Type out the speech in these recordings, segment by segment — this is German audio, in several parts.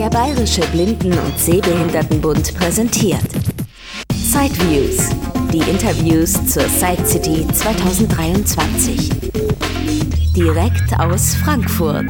Der Bayerische Blinden- und Sehbehindertenbund präsentiert Sideviews, die Interviews zur Side City 2023. Direkt aus Frankfurt.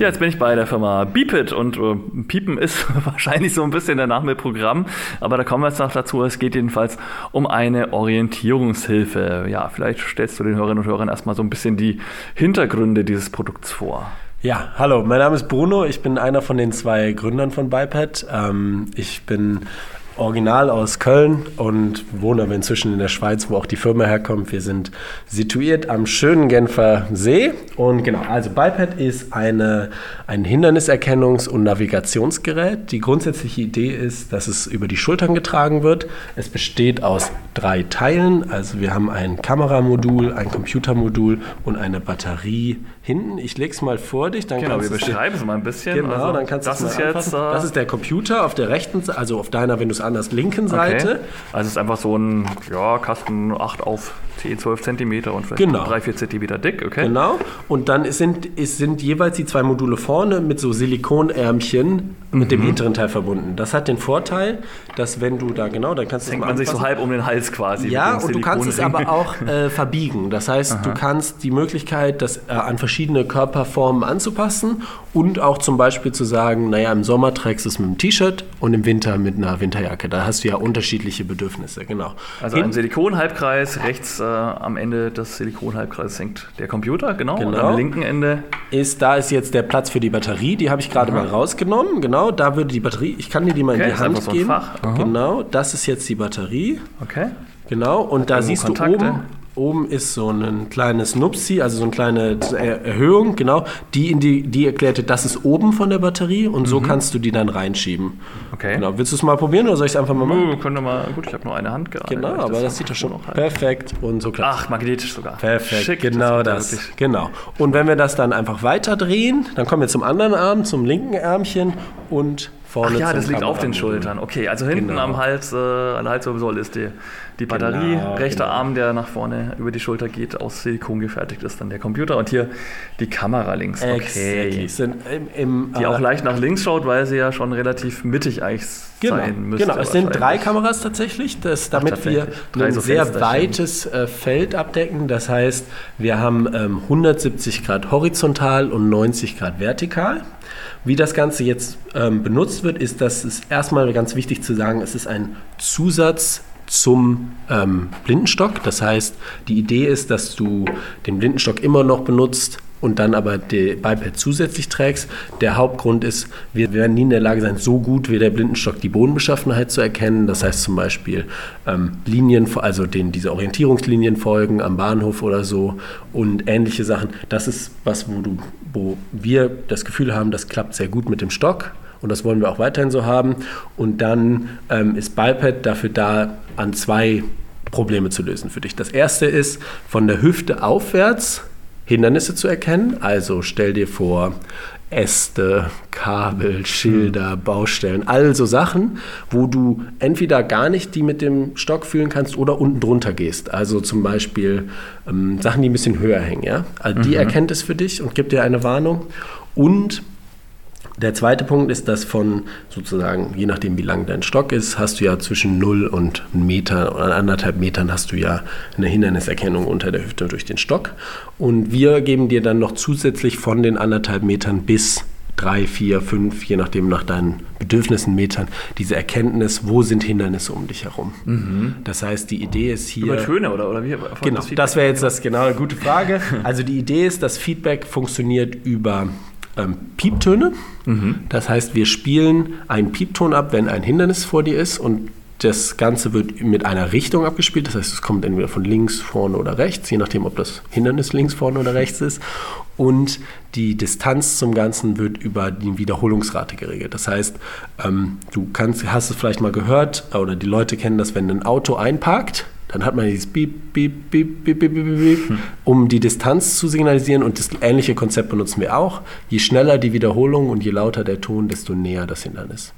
Ja, jetzt bin ich bei der Firma Beepit und äh, Piepen ist wahrscheinlich so ein bisschen der Name Programm, aber da kommen wir jetzt noch dazu. Es geht jedenfalls um eine Orientierungshilfe. Ja, vielleicht stellst du den Hörerinnen und Hörern erstmal so ein bisschen die Hintergründe dieses Produkts vor. Ja, hallo, mein Name ist Bruno. Ich bin einer von den zwei Gründern von Biped. Ähm, ich bin original aus Köln und wohne aber inzwischen in der Schweiz, wo auch die Firma herkommt. Wir sind situiert am schönen Genfer See. Und genau, also Biped ist eine, ein Hinderniserkennungs- und Navigationsgerät. Die grundsätzliche Idee ist, dass es über die Schultern getragen wird. Es besteht aus drei Teilen. Also wir haben ein Kameramodul, ein Computermodul und eine Batterie hinten. Ich lege es mal vor dich. Dann genau, wir beschreiben es mal ein bisschen. Genau, also, dann kannst du es mal jetzt, äh, Das ist der Computer auf der rechten Seite, also auf deiner, wenn du es anders linken Seite. Okay. Also es ist einfach so ein ja, Kasten 8 auf 10, 12 Zentimeter und vielleicht genau. 3, 4 Zentimeter dick. Okay. Genau. Und dann sind, sind jeweils die zwei Module vorne mit so Silikonärmchen mhm. mit dem mhm. hinteren Teil verbunden. Das hat den Vorteil, dass wenn du da genau, dann kannst du Hängt man sich so halb um den Hals quasi. Ja, und du kannst es aber auch äh, verbiegen. Das heißt, Aha. du kannst die Möglichkeit, das äh, an verschiedene Körperformen anzupassen und auch zum Beispiel zu sagen, naja, im Sommer trägst du es mit einem T-Shirt und im Winter mit einer Winterjacke. Da hast du ja unterschiedliche Bedürfnisse, genau. Also ein Silikonhalbkreis, rechts äh, am Ende des Silikonhalbkreises hängt der Computer, genau. genau. Und am linken Ende ist, da ist jetzt der Platz für die Batterie, die habe ich gerade mal rausgenommen, genau. Da würde die Batterie, ich kann dir die mal okay, in die Hand so geben. Fach. Genau, das ist jetzt die Batterie. Okay. Genau, und Hat da siehst Kontakte. du oben oben ist so ein kleines Nupsi, also so eine kleine Erhöhung, genau. Die, in die, die erklärte, das ist oben von der Batterie und so mhm. kannst du die dann reinschieben. Okay. Genau. Willst du es mal probieren oder soll ich es einfach mal machen? Wir können mal, gut, ich habe nur eine Hand gerade. Genau, aber das, das sieht doch schon noch perfekt und so klappt Ach, magnetisch sogar. Perfekt, Schick, genau das. das genau. Und wenn wir das dann einfach weiter drehen, dann kommen wir zum anderen Arm, zum linken Ärmchen und vorne Ach ja, das liegt auf den Schultern. Okay, also hinten genau. am Hals, äh, an der Halswirbelsäule ist die, die Batterie. Genau, Rechter genau. Arm, der nach vorne über die Schulter geht, aus Silikon gefertigt ist, dann der Computer. Und hier die Kamera links. Okay. Sind im, im, die äh, auch leicht nach links schaut, weil sie ja schon relativ mittig eigentlich genau, sein müsste. Genau, es sind drei Kameras tatsächlich, das, damit Ach, wir ein so sehr weites äh, Feld abdecken. Das heißt, wir haben ähm, 170 Grad horizontal und 90 Grad vertikal. Wie das Ganze jetzt ähm, benutzt wird, ist, dass es erstmal ganz wichtig zu sagen, es ist ein Zusatz zum ähm, Blindenstock. Das heißt, die Idee ist, dass du den Blindenstock immer noch benutzt, und dann aber die Biped zusätzlich trägst. Der Hauptgrund ist, wir werden nie in der Lage sein, so gut wie der Blindenstock die Bodenbeschaffenheit zu erkennen. Das heißt zum Beispiel ähm, Linien, also den, diese Orientierungslinien folgen am Bahnhof oder so und ähnliche Sachen. Das ist was, wo, du, wo wir das Gefühl haben, das klappt sehr gut mit dem Stock. Und das wollen wir auch weiterhin so haben. Und dann ähm, ist Biped dafür da, an zwei Probleme zu lösen für dich. Das erste ist, von der Hüfte aufwärts Hindernisse zu erkennen. Also stell dir vor, Äste, Kabel, Schilder, hm. Baustellen, also Sachen, wo du entweder gar nicht die mit dem Stock fühlen kannst oder unten drunter gehst. Also zum Beispiel ähm, Sachen, die ein bisschen höher hängen. Ja? Also die mhm. erkennt es für dich und gibt dir eine Warnung. Und der zweite Punkt ist, dass von sozusagen, je nachdem wie lang dein Stock ist, hast du ja zwischen 0 und 1 Meter oder anderthalb Metern hast du ja eine Hinderniserkennung unter der Hüfte durch den Stock. Und wir geben dir dann noch zusätzlich von den anderthalb Metern bis drei, vier, fünf, je nachdem nach deinen Bedürfnissen Metern, diese Erkenntnis, wo sind Hindernisse um dich herum. Mhm. Das heißt, die Idee ist hier. Über Töne oder, oder wie? Genau, das, das wäre jetzt das genau eine gute Frage. Also die Idee ist, das Feedback funktioniert über ähm, Pieptöne. Mhm. Das heißt, wir spielen einen Piepton ab, wenn ein Hindernis vor dir ist und das Ganze wird mit einer Richtung abgespielt. Das heißt, es kommt entweder von links, vorne oder rechts, je nachdem, ob das Hindernis links, vorne oder rechts ist. Und die Distanz zum Ganzen wird über die Wiederholungsrate geregelt. Das heißt, ähm, du kannst, hast es vielleicht mal gehört, oder die Leute kennen das, wenn ein Auto einparkt, dann hat man dieses Beep, Beep, Beep, Beep, Beep, Beep, Beep, hm. um die Distanz zu signalisieren. Und das ähnliche Konzept benutzen wir auch. Je schneller die Wiederholung und je lauter der Ton, desto näher das Hindernis.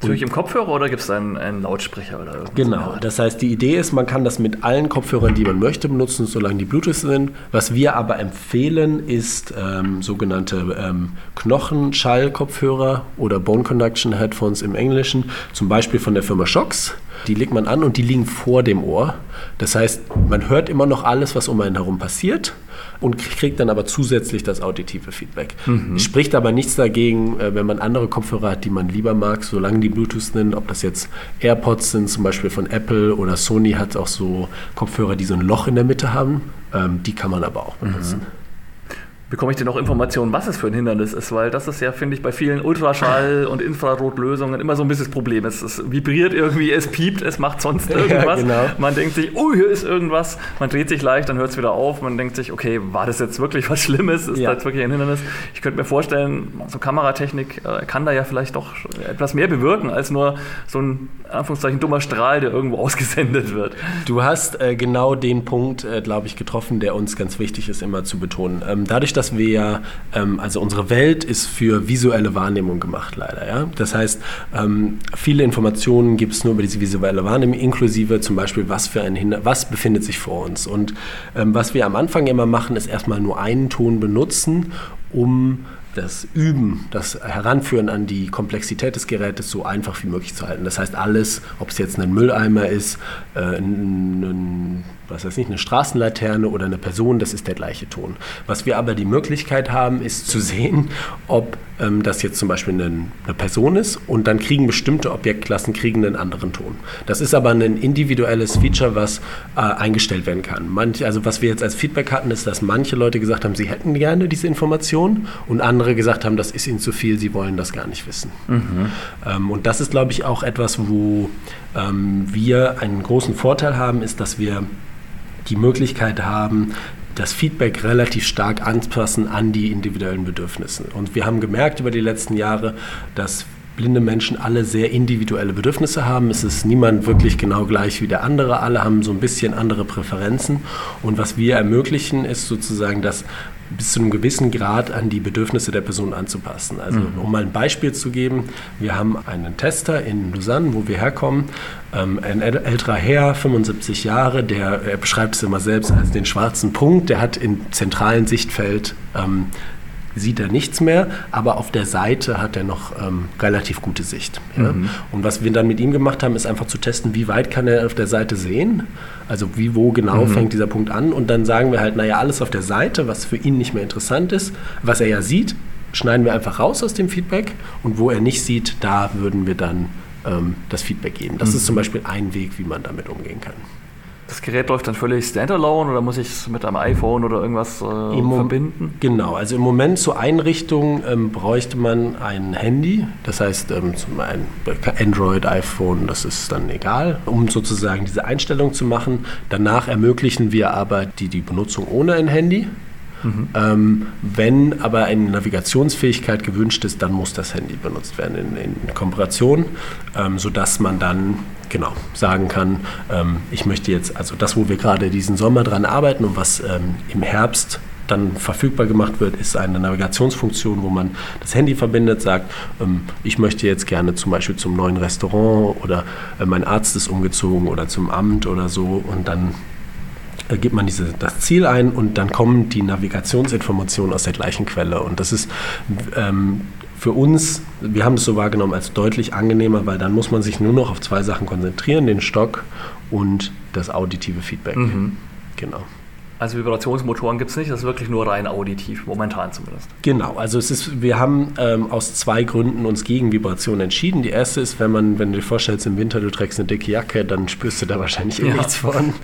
Höre ich im Kopfhörer oder gibt es einen, einen, Lautsprecher oder irgendwas? Genau, das heißt, die Idee ist, man kann das mit allen Kopfhörern, die man möchte, benutzen, solange die Bluetooth sind. Was wir aber empfehlen, ist ähm, sogenannte ähm, Knochenschall-Kopfhörer oder Bone Conduction Headphones im Englischen, zum Beispiel von der Firma Shox. Die legt man an und die liegen vor dem Ohr. Das heißt, man hört immer noch alles, was um einen herum passiert und kriegt dann aber zusätzlich das auditive Feedback. Mhm. Spricht aber nichts dagegen, äh, wenn man andere Kopfhörer hat, die man lieber mag, solange die Bluetooth sind, ob das jetzt AirPods sind, zum Beispiel von Apple oder Sony hat auch so Kopfhörer, die so ein Loch in der Mitte haben. Ähm, die kann man aber auch benutzen. Mhm bekomme ich denn noch Informationen, was es für ein Hindernis ist, weil das ist ja, finde ich, bei vielen Ultraschall- und Infrarotlösungen immer so ein bisschen das Problem. Es, es, vibriert irgendwie, es piept, es macht sonst irgendwas. Ja, genau. Man denkt sich, oh, hier ist irgendwas. Man dreht sich leicht, dann hört es wieder auf. Man denkt sich, okay, war das jetzt wirklich was Schlimmes? Ist ja. das wirklich ein Hindernis? Ich könnte mir vorstellen, so Kameratechnik äh, kann da ja vielleicht doch etwas mehr bewirken, als nur so ein, Anführungszeichen, dummer Strahl, der irgendwo ausgesendet wird. Du hast äh, genau den Punkt, äh, glaube ich, getroffen, der uns ganz wichtig ist, immer zu betonen. Ähm, dadurch, dass wir ja, ähm, also unsere Welt ist für visuelle Wahrnehmung gemacht, leider. Ja? Das heißt, ähm, viele Informationen gibt es nur über diese visuelle Wahrnehmung, inklusive zum Beispiel, was für ein Hinder was befindet sich vor uns. Und ähm, was wir am Anfang immer machen, ist erstmal nur einen Ton benutzen, um das Üben, das Heranführen an die Komplexität des Gerätes so einfach wie möglich zu halten. Das heißt, alles, ob es jetzt ein Mülleimer ist, äh, ein, ein was weiß ich, eine Straßenlaterne oder eine Person, das ist der gleiche Ton. Was wir aber die Möglichkeit haben, ist zu sehen, ob ähm, das jetzt zum Beispiel eine, eine, Person ist und dann kriegen bestimmte Objektklassen kriegen einen anderen Ton. Das ist aber ein individuelles Feature, was äh, eingestellt werden kann. Manch, also was wir jetzt als Feedback hatten, ist, dass manche Leute gesagt haben, sie hätten gerne diese Information und andere gesagt haben, das ist ihnen zu viel, sie wollen das gar nicht wissen. Mhm. Ähm, und das ist, glaube ich, auch etwas, wo ähm, wir einen großen Vorteil haben, ist, dass wir die Möglichkeit haben, das Feedback relativ stark anzupassen an die individuellen Bedürfnisse. Und wir haben gemerkt über die letzten Jahre, dass blinde Menschen alle sehr individuelle Bedürfnisse haben. Es ist niemand wirklich genau gleich wie der andere. Alle haben so ein bisschen andere Präferenzen. Und was wir ermöglichen, ist sozusagen, dass bis zu einem gewissen Grad an die Bedürfnisse der Person anzupassen. Also mhm. um mal ein Beispiel zu geben, wir haben einen Tester in Lausanne, wo wir herkommen, ähm, ein älterer Herr, 75 Jahre, der er beschreibt es immer selbst als den schwarzen Punkt, der hat im zentralen Sichtfeld ähm, sieht er nichts mehr, aber auf der Seite hat er noch ähm, relativ gute Sicht. Ja? Mhm. Und was wir dann mit ihm gemacht haben, ist einfach zu testen, wie weit kann er auf der Seite sehen, also wie, wo genau mhm. fängt dieser Punkt an und dann sagen wir halt, naja, alles auf der Seite, was für ihn nicht mehr interessant ist, was er ja sieht, schneiden wir einfach raus aus dem Feedback und wo er nicht sieht, da würden wir dann ähm, das Feedback geben. Das mhm. ist zum Beispiel ein Weg, wie man damit umgehen kann. Das Gerät läuft dann völlig standalone oder muss ich es mit einem iPhone oder irgendwas äh, verbinden? Genau, also im Moment zur Einrichtung ähm, bräuchte man ein Handy, das heißt ähm, ein Android, iPhone, das ist dann egal, um sozusagen diese Einstellung zu machen. Danach ermöglichen wir aber die, die Benutzung ohne ein Handy. Mhm. Ähm, wenn aber eine Navigationsfähigkeit gewünscht ist, dann muss das Handy benutzt werden in, in Kooperation, ähm, sodass man dann genau sagen kann, ähm, ich möchte jetzt, also das, wo wir gerade diesen Sommer dran arbeiten und was ähm, im Herbst dann verfügbar gemacht wird, ist eine Navigationsfunktion, wo man das Handy verbindet, sagt, ähm, ich möchte jetzt gerne zum Beispiel zum neuen Restaurant oder äh, mein Arzt ist umgezogen oder zum Amt oder so und dann gibt man diese, das Ziel ein und dann kommen die Navigationsinformationen aus der gleichen Quelle. Und das ist ähm, für uns, wir haben es so wahrgenommen als deutlich angenehmer, weil dann muss man sich nur noch auf zwei Sachen konzentrieren, den Stock und das auditive Feedback. Mhm. Genau. Also Vibrationsmotoren gibt es nicht, das ist wirklich nur rein auditiv, momentan zumindest. Genau, also es ist, wir haben ähm, aus zwei Gründen uns gegen Vibration entschieden. Die erste ist, wenn man, wenn du dir vorstellst, im Winter du trägst eine dicke Jacke, dann spürst du da wahrscheinlich eh ja. nichts von.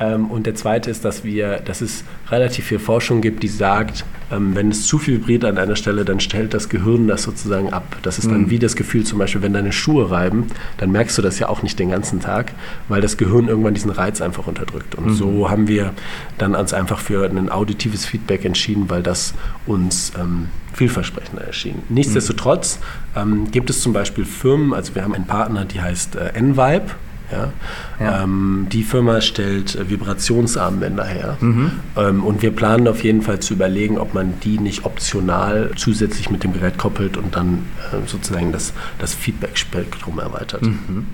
Ähm, und der zweite ist, dass wir, dass es relativ viel Forschung gibt, die sagt, ähm, wenn es zu viel vibriert an einer Stelle, dann stellt das Gehirn das sozusagen ab. Das ist dann mhm. wie das Gefühl zum Beispiel, wenn deine Schuhe reiben, dann merkst du das ja auch nicht den ganzen Tag, weil das Gehirn irgendwann diesen Reiz einfach unterdrückt. Und mhm. so haben wir dann uns einfach für ein auditives Feedback entschieden, weil das uns ähm, vielversprechender erschien. Nichtsdestotrotz ähm, gibt es zum Beispiel Firmen, also wir haben einen Partner, die heißt äh, Envibe Ja? ja. Ähm, die Firma stellt Vibrationsarmbänder her. Mhm. Ähm, und wir planen auf jeden Fall zu überlegen, ob man die nicht optional zusätzlich mit dem Gerät koppelt und dann äh, sozusagen das, das Feedback-Spektrum erweitert. Mhm.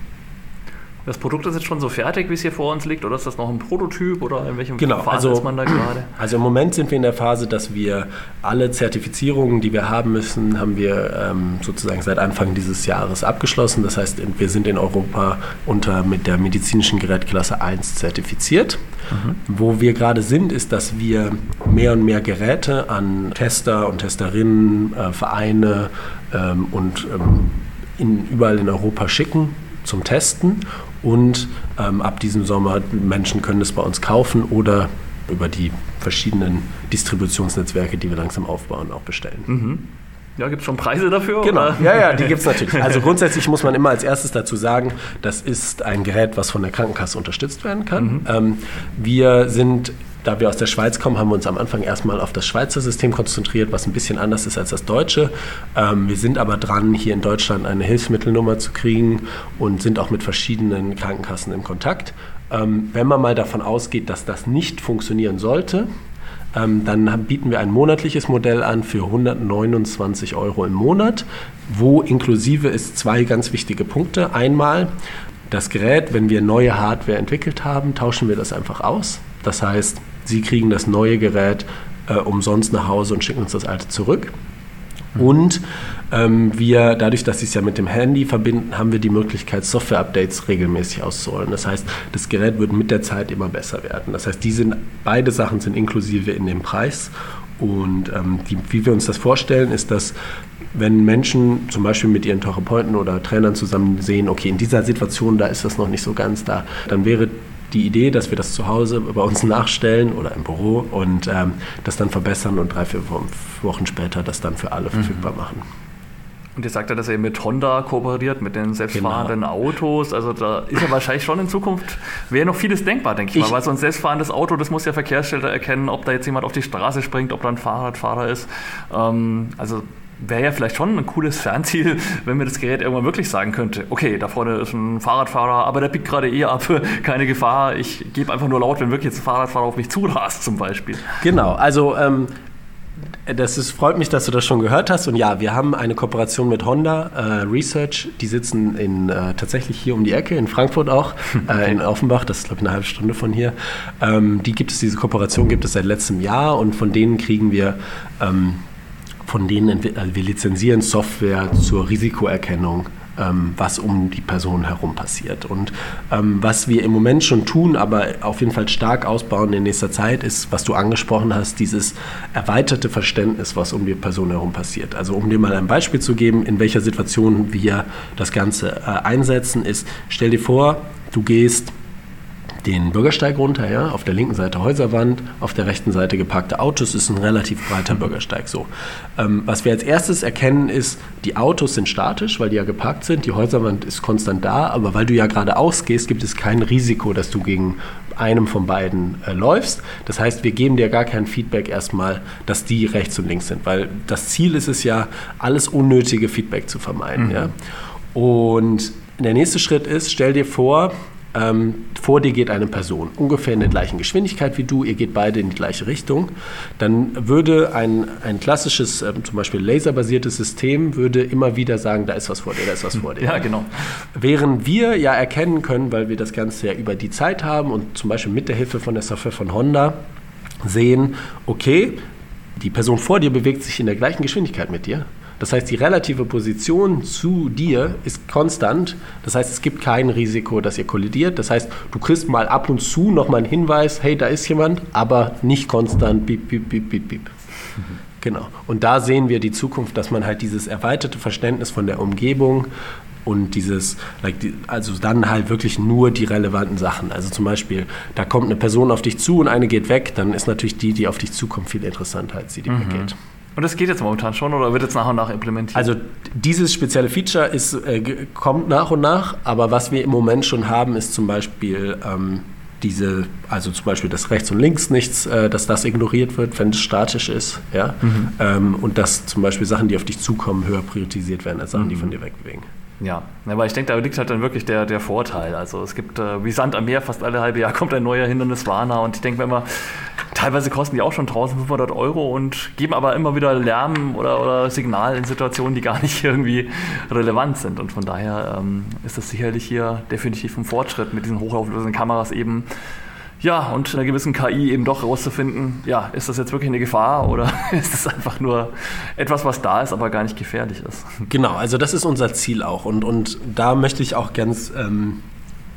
Das Produkt ist jetzt schon so fertig, wie es hier vor uns liegt, oder ist das noch ein Prototyp oder in welchem genau, Phase also, ist man da gerade? Also im Moment sind wir in der Phase, dass wir alle Zertifizierungen, die wir haben müssen, haben wir ähm, sozusagen seit Anfang dieses Jahres abgeschlossen. Das heißt, wir sind in Europa unter mit der medizinischen Gerätklasse 1 zertifiziert. Mhm. Wo wir gerade sind, ist, dass wir mehr und mehr Geräte an Tester und Testerinnen, äh, Vereine ähm, und ähm, in, überall in Europa schicken zum Testen und ähm, ab diesem Sommer Menschen können es bei uns kaufen oder über die verschiedenen Distributionsnetzwerke, die wir langsam aufbauen, auch bestellen. Mhm. Ja, gibt es schon Preise dafür? Genau, oder? ja, ja, die gibt es natürlich. Also grundsätzlich muss man immer als erstes dazu sagen, das ist ein Gerät, was von der Krankenkasse unterstützt werden kann. Mhm. Ähm, wir sind da wir aus der Schweiz kommen, haben wir uns am Anfang erstmal auf das Schweizer System konzentriert, was ein bisschen anders ist als das deutsche. Ähm, wir sind aber dran, hier in Deutschland eine Hilfsmittelnummer zu kriegen und sind auch mit verschiedenen Krankenkassen im Kontakt. Ähm, wenn man mal davon ausgeht, dass das nicht funktionieren sollte, ähm, dann bieten wir ein monatliches Modell an für 129 Euro im Monat, wo inklusive ist zwei ganz wichtige Punkte. Einmal das Gerät, wenn wir neue Hardware entwickelt haben, tauschen wir das einfach aus. Das heißt, Sie kriegen das neue Gerät äh, umsonst nach Hause und schicken uns das alte zurück. Und ähm, wir, dadurch, dass sie es ja mit dem Handy verbinden, haben wir die Möglichkeit, Software-Updates regelmäßig auszuholen. Das heißt, das Gerät wird mit der Zeit immer besser werden. Das heißt, die sind, beide Sachen sind inklusive in dem Preis. Und ähm, die, wie wir uns das vorstellen, ist, dass wenn Menschen zum Beispiel mit ihren Therapeuten oder Trainern zusammen sehen, okay, in dieser Situation, da ist das noch nicht so ganz da, dann wäre die Idee, dass wir das zu Hause bei uns nachstellen oder im Büro und ähm, das dann verbessern und drei, vier Wochen später das dann für alle mhm. verfügbar machen. Und ihr sagt ja, dass ihr mit Honda kooperiert, mit den selbstfahrenden genau. Autos. Also da ist ja wahrscheinlich schon in Zukunft, wäre noch vieles denkbar, denke ich, ich mal. Weil so ein selbstfahrendes Auto, das muss ja Verkehrsschilder erkennen, ob da jetzt jemand auf die Straße springt, ob da ein Fahrradfahrer ist. Ähm, also wäre ja vielleicht schon ein cooles Fernziel, wenn mir das Gerät irgendwann wirklich sagen könnte, okay, da vorne ist ein Fahrradfahrer, aber der biegt gerade eh ab, keine Gefahr, ich gebe einfach nur laut, wenn wirklich jetzt ein Fahrradfahrer auf mich zurast zum Beispiel. Genau, also ähm, das ist, freut mich, dass du das schon gehört hast. Und ja, wir haben eine Kooperation mit Honda äh, Research. Die sitzen in, äh, tatsächlich hier um die Ecke, in Frankfurt auch, äh, in Offenbach. Das ist, glaube ich, eine halbe Stunde von hier. Ähm, die gibt es, diese Kooperation gibt es seit letztem Jahr und von denen kriegen wir ähm, von denen also wir lizenzieren Software zur Risikoerkennung, ähm, was um die Person herum passiert. Und ähm, was wir im Moment schon tun, aber auf jeden Fall stark ausbauen in nächster Zeit, ist, was du angesprochen hast, dieses erweiterte Verständnis, was um die Person herum passiert. Also um dir mal ein Beispiel zu geben, in welcher Situation wir das Ganze äh, einsetzen, ist, stell dir vor, du gehst den Bürgersteig runter, ja, auf der linken Seite Häuserwand, auf der rechten Seite geparkte Autos, ist ein relativ breiter Bürgersteig so. Ähm, was wir als erstes erkennen ist, die Autos sind statisch, weil die ja geparkt sind, die Häuserwand ist konstant da, aber weil du ja geradeaus gehst, gibt es kein Risiko, dass du gegen einem von beiden äh, läufst. Das heißt, wir geben dir gar kein Feedback erstmal, dass die rechts und links sind, weil das Ziel ist es ja, alles unnötige Feedback zu vermeiden. Mhm. Ja. Und der nächste Schritt ist, stell dir vor, ähm, vor dir geht eine Person, ungefähr in der gleichen Geschwindigkeit wie du, ihr geht beide in die gleiche Richtung, dann würde ein, ein klassisches, äh, zum Beispiel laserbasiertes System, würde immer wieder sagen, da ist was vor dir, da ist was vor dir. Ja, genau. Während wir ja erkennen können, weil wir das Ganze ja über die Zeit haben und zum Beispiel mit der Hilfe von der Software von Honda sehen, okay, die Person vor dir bewegt sich in der gleichen Geschwindigkeit mit dir. Das heißt, die relative Position zu dir ist konstant. Das heißt, es gibt kein Risiko, dass ihr kollidiert. Das heißt, du kriegst mal ab und zu nochmal einen Hinweis, hey, da ist jemand, aber nicht konstant, piep, piep, piep, piep. Mhm. Genau. Und da sehen wir die Zukunft, dass man halt dieses erweiterte Verständnis von der Umgebung und dieses, also dann halt wirklich nur die relevanten Sachen. Also zum Beispiel, da kommt eine Person auf dich zu und eine geht weg, dann ist natürlich die, die auf dich zukommt, viel interessanter als die, die mhm. weggeht. Und das geht jetzt momentan schon oder wird jetzt nach und nach implementiert? Also dieses spezielle Feature ist, äh, kommt nach und nach, aber was wir im Moment schon haben, ist zum Beispiel ähm, diese, also zum Beispiel das rechts und links nichts, äh, dass das ignoriert wird, wenn es statisch ist, ja. Mhm. Ähm, und dass zum Beispiel Sachen, die auf dich zukommen, höher priorisiert werden als Sachen, mhm. die von dir wegbewegen. Ja, aber ich denke, da liegt halt dann wirklich der, der Vorteil. Also es gibt äh, wie Sand am Meer, fast alle halbe Jahr kommt ein neuer Hinderniswarner und ich denke, wenn man teilweise kosten die auch schon 1500 Euro und geben aber immer wieder Lärm oder, oder Signal in Situationen, die gar nicht irgendwie relevant sind. Und von daher ähm, ist das sicherlich hier definitiv ein Fortschritt mit diesen hochauflösenden Kameras eben ja, und einer gewissen KI eben doch rauszufinden, ja, ist das jetzt wirklich eine Gefahr oder ist das einfach nur etwas, was da ist, aber gar nicht gefährlich ist? Genau, also das ist unser Ziel auch. Und, und da möchte ich auch ganz ähm,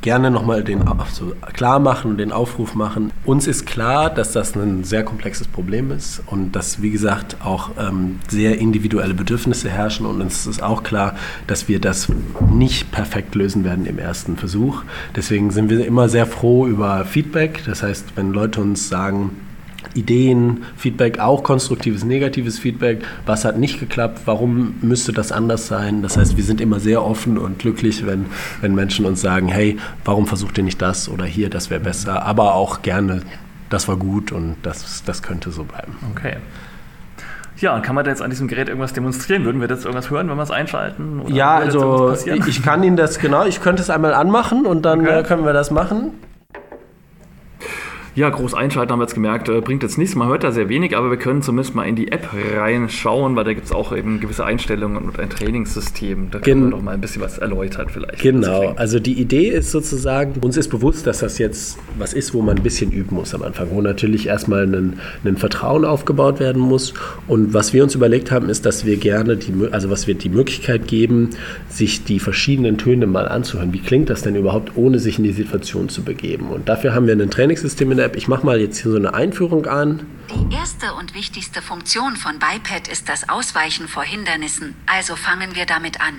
gerne nochmal den so klar machen und den Aufruf machen. Uns ist klar, dass das ein sehr komplexes Problem ist und dass, wie gesagt, auch ähm, sehr individuelle Bedürfnisse herrschen. Und uns ist auch klar, dass wir das nicht perfekt lösen werden im ersten Versuch. Deswegen sind wir immer sehr froh über Feedback. Das heißt, wenn Leute uns sagen, Ideen, Feedback, auch konstruktives, negatives Feedback. Was hat nicht geklappt? Warum müsste das anders sein? Das heißt, wir sind immer sehr offen und glücklich, wenn, wenn Menschen uns sagen, hey, warum versucht ihr nicht das oder hier, das wäre besser. Aber auch gerne, das war gut und das, das könnte so bleiben. Okay. Ja, und kann man da jetzt an diesem Gerät irgendwas demonstrieren? Würden wir jetzt irgendwas hören, wenn wir es einschalten? ja, also ich kann Ihnen das genau, ich könnte es einmal anmachen und dann okay. Äh, können wir das machen. Ja, groß einschalten haben wir jetzt gemerkt, äh, bringt jetzt nichts. Man hört da sehr wenig, aber wir können zumindest mal in die App reinschauen, weil da gibt es auch eben gewisse Einstellungen und ein Trainingssystem. Da können wir noch mal ein bisschen was erläutert vielleicht. Genau, also die Idee ist sozusagen, uns ist bewusst, dass das jetzt was ist, wo man ein bisschen üben muss am Anfang, wo natürlich erstmal ein, ein Vertrauen aufgebaut werden muss. Und was wir uns überlegt haben, ist, dass wir gerne, die, also was wir die Möglichkeit geben, sich die verschiedenen Töne mal anzuhören. Wie klingt das denn überhaupt, ohne sich in die Situation zu begeben? Und dafür haben wir ein Trainingssystem in der App. Ich mache mal jetzt hier so eine Einführung an. Die erste und wichtigste Funktion von Biped ist das Ausweichen vor Hindernissen, also fangen wir damit an.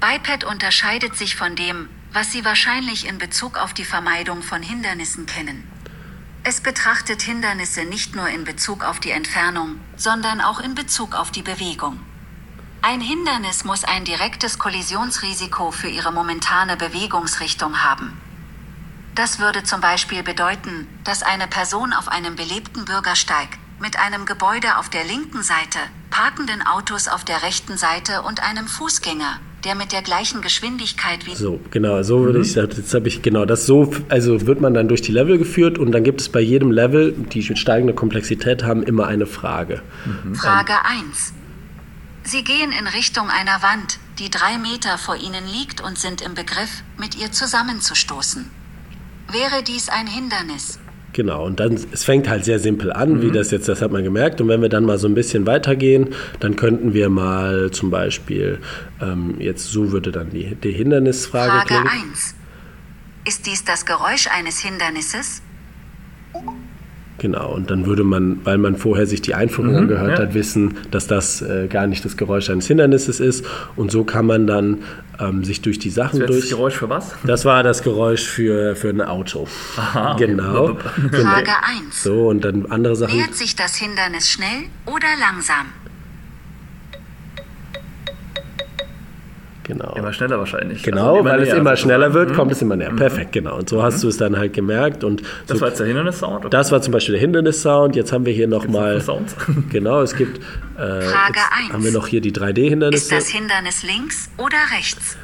Biped unterscheidet sich von dem, was Sie wahrscheinlich in Bezug auf die Vermeidung von Hindernissen kennen. Es betrachtet Hindernisse nicht nur in Bezug auf die Entfernung, sondern auch in Bezug auf die Bewegung. Ein Hindernis muss ein direktes Kollisionsrisiko für ihre momentane Bewegungsrichtung haben. Das würde zum Beispiel bedeuten, dass eine Person auf einem belebten Bürgersteig mit einem Gebäude auf der linken Seite, parkenden Autos auf der rechten Seite und einem Fußgänger, der mit der gleichen Geschwindigkeit wie. So, genau, so würde mhm. ich sagen, jetzt habe ich genau das so, also wird man dann durch die Level geführt und dann gibt es bei jedem Level, die steigende Komplexität haben, immer eine Frage. Mhm. Frage 1. Sie gehen in Richtung einer Wand, die drei Meter vor Ihnen liegt und sind im Begriff, mit ihr zusammenzustoßen. Wäre dies ein Hindernis? Genau, und dann, es fängt halt sehr simpel an, mhm. wie das jetzt, das hat man gemerkt. Und wenn wir dann mal so ein bisschen weitergehen, dann könnten wir mal zum Beispiel, ähm, jetzt so würde dann die, die Hindernisfrage Frage klingen. 1. Ist dies das Geräusch eines Hindernisses? Genau, und dann würde man, weil man vorher sich die Einführung mhm, angehört ja. hat, wissen, dass das äh, gar nicht das Geräusch eines Hindernisses ist. Und so kann man dann ähm, sich durch die Sachen das durch. Das Geräusch für was? Das war das Geräusch für, für ein Auto. Aha. Genau. Frage 1. So, und dann andere Sachen. Nähert sich das Hindernis schnell oder langsam? Genau. Immer schneller wahrscheinlich. Genau, also weil es immer schneller wird, mhm. kommt es immer näher. Mhm. Perfekt, genau. Und so mhm. hast du es dann halt gemerkt. Und das war jetzt der Hindernissound? Okay. Das war zum Beispiel der Hindernissound. Jetzt haben wir hier nochmal. Genau, es gibt. Äh, Frage 1. Haben wir noch hier die 3D-Hindernisse. Ist das Hindernis links oder rechts?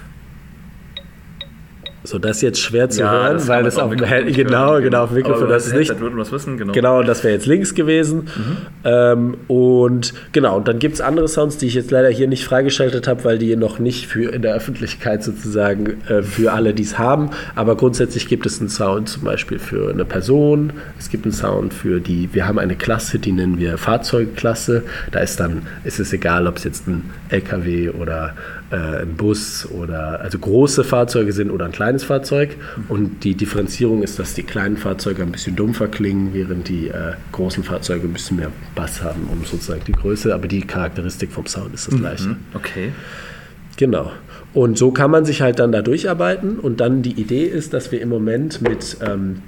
So, das ist jetzt schwer zu ja, hören, das weil das auf dem Mikrofon genau, genau, auf dem Mikrofon, das ist nicht. Würden wir wissen, genau. genau, das wäre jetzt links gewesen. Mhm. Ähm, und genau, und dann gibt es andere Sounds, die ich jetzt leider hier nicht freigeschaltet habe, weil die noch nicht für in der Öffentlichkeit sozusagen äh, für alle, die es haben. Aber grundsätzlich gibt es einen Sound zum Beispiel für eine Person. Es gibt einen Sound für die, wir haben eine Klasse, die nennen wir Fahrzeugklasse. Da ist dann, ist es egal, ob es jetzt ein LKW oder äh, ein Bus oder also große Fahrzeuge sind oder ein kleines Fahrzeug. Und die Differenzierung ist, dass die kleinen Fahrzeuge ein bisschen dumpfer klingen, während die äh, großen Fahrzeuge ein bisschen mehr Bass haben, um sozusagen die Größe. Aber die Charakteristik vom Sound ist das mhm. gleiche. Okay. Genau. Und so kann man sich halt dann da durcharbeiten. Und dann die Idee ist, dass wir im Moment mit ähm,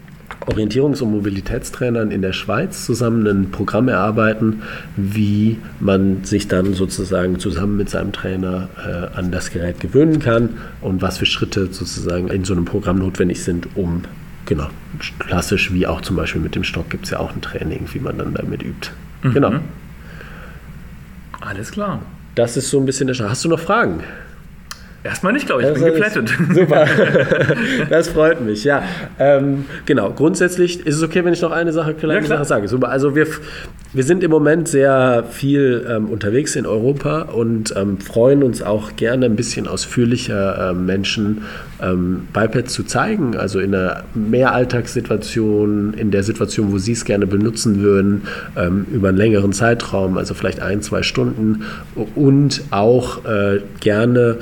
Orientierungs- und Mobilitätstrainern in der Schweiz zusammen ein Programm erarbeiten, wie man sich dann sozusagen zusammen mit seinem Trainer äh, an das Gerät gewöhnen kann und was für Schritte sozusagen in so einem Programm notwendig sind, um, genau, klassisch wie auch zum Beispiel mit dem Stock gibt es ja auch ein Training, wie man dann damit übt. Mhm. Genau. Alles klar. Das ist so ein bisschen der Schritt. Hast du noch Fragen? Erstmal nicht, glaube ich. Ich bin geplättet. Super. das freut mich, ja. Ähm, genau. Grundsätzlich ist es okay, wenn ich noch eine Sache, kleine ja, Sache sage. Super. Also wir, wir sind im Moment sehr viel ähm, unterwegs in Europa und ähm, freuen uns auch gerne ein bisschen ausführlicher äh, Menschen ähm, Biped zu zeigen. Also in einer Mehralltagssituation, in der Situation, wo Sie es gerne benutzen würden, ähm, über einen längeren Zeitraum, also vielleicht ein, zwei Stunden und auch äh, gerne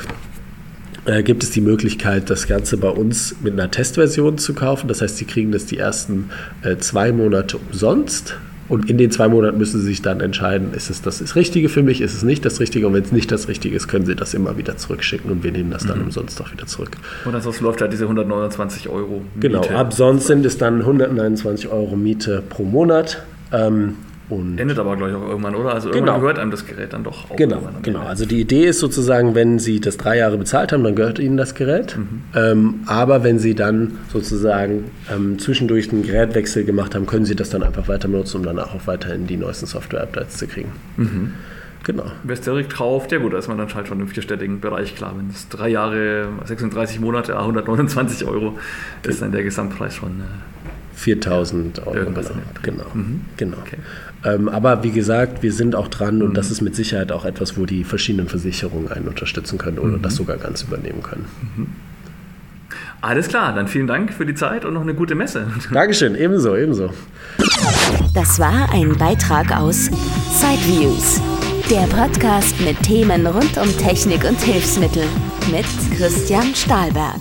äh, gibt es die Möglichkeit, das Ganze bei uns mit einer Testversion zu kaufen. Das heißt, Sie kriegen das die ersten äh, zwei Monate umsonst. Und in den zwei Monaten müssen Sie sich dann entscheiden, ist es das, das Richtige für mich, ist es nicht das Richtige. Und wenn es nicht das Richtige ist, können Sie das immer wieder zurückschicken und wir nehmen das dann mhm. umsonst auch wieder zurück. Und ansonsten läuft halt diese 129 Euro Miete. Genau, ab sonst sind es dann 129 Euro Miete pro Monat. Ähm, und Endet aber, glaube ich, auch irgendwann, oder? Also irgendwann genau. gehört einem das Gerät dann doch auch. Genau, genau. Also die Idee ist sozusagen, wenn Sie das drei Jahre bezahlt haben, dann gehört Ihnen das Gerät. Mhm. Ähm, aber wenn Sie dann sozusagen ähm, zwischendurch einen Gerätwechsel gemacht haben, können Sie das dann einfach weiter benutzen, um danach auch weiterhin die neuesten Software-Updates zu kriegen. Mhm. Genau. Wer es direkt kauft, ja gut, da ist man dann halt schon im vierstelligen Bereich klar. Wenn es drei Jahre, 36 Monate, 129 Euro ist dann der Gesamtpreis schon. Äh 4000 Euro. Irgendwas genau. Genau. Mhm. genau. Okay. Ähm, aber wie gesagt, wir sind auch dran und mhm. das ist mit Sicherheit auch etwas, wo die verschiedenen Versicherungen einen unterstützen können oder mhm. das sogar ganz übernehmen können. Mhm. Alles klar, dann vielen Dank für die Zeit und noch eine gute Messe. Dankeschön, ebenso, ebenso. Das war ein Beitrag aus Sideviews, der Podcast mit Themen rund um Technik und Hilfsmittel mit Christian Stahlberg.